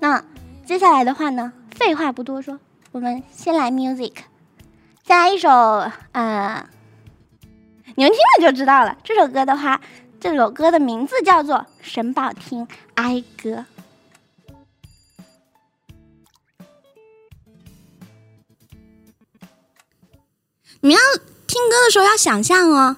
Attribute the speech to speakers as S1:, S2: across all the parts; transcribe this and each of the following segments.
S1: 那接下来的话呢，废话不多说，我们先来 music，再来一首，呃，你们听了就知道了。这首歌的话，这首歌的名字叫做《沈宝听哀歌》。你们要听歌的时候要想象哦。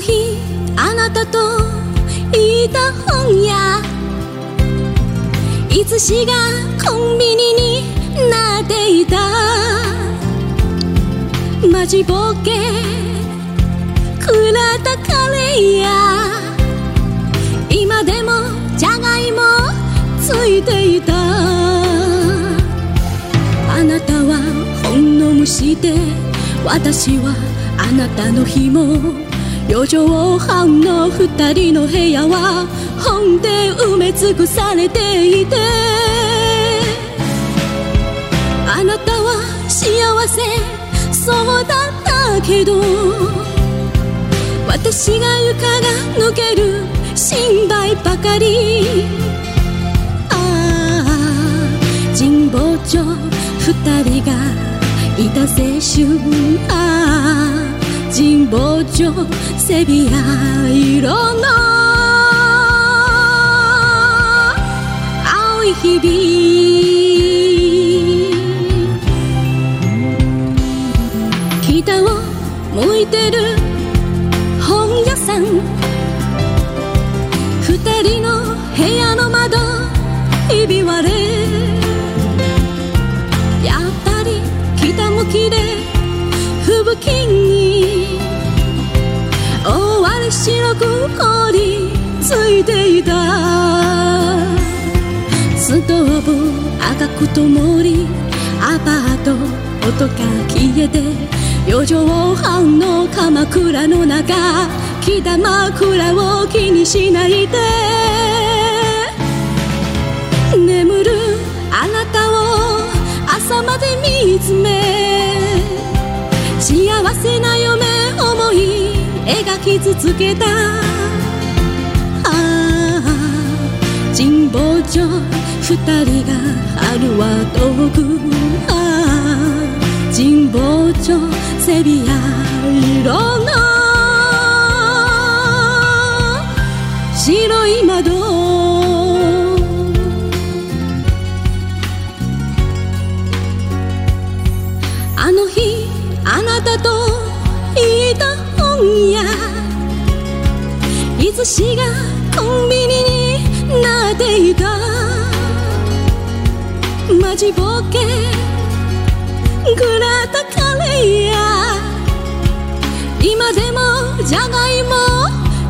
S2: 日あなたといた本屋。いつしがコンビニになっていた。マジボケくらたカレーや。今でもじゃがいもついていた。あなたは本の虫で私はあなたの紐四畳半の二人の部屋は本で埋め尽くされていて。あなたは幸せそうだったけど私が床が抜ける心配ばかり。ああ神保町二人がいた青春。ああ神保町セビア色の青い日々。北を向いてる本屋さん。二人の部屋の窓。ひび割れいていた。ストーブ赤く灯りアパート音が消えて四畳半の鎌倉の中北枕を気にしないで。眠るあなたを朝まで見つめ幸せな夢思い描き続けた。神保町二人が春は遠くああ神保町セビア色の白い窓。あの日あなたといた本屋。いつしがコンビニにマジボケくらたカレーや今でもじゃがいも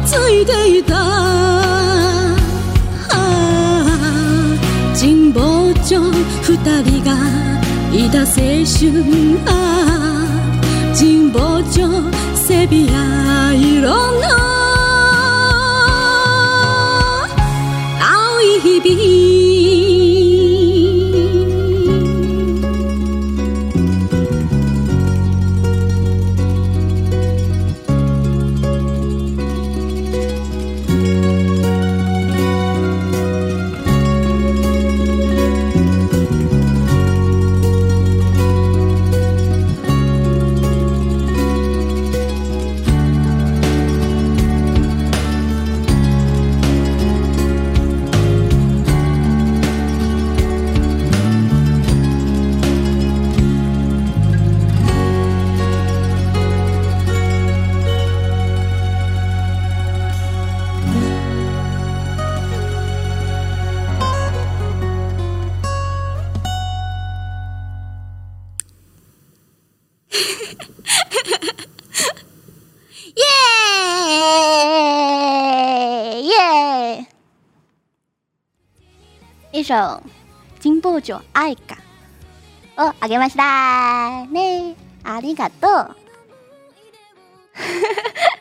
S2: ついていた。神保町二人がいた青春。ああ神保町セビア色の
S1: 一首《金波酒爱歌》哦，あげました。ね、ありがとう。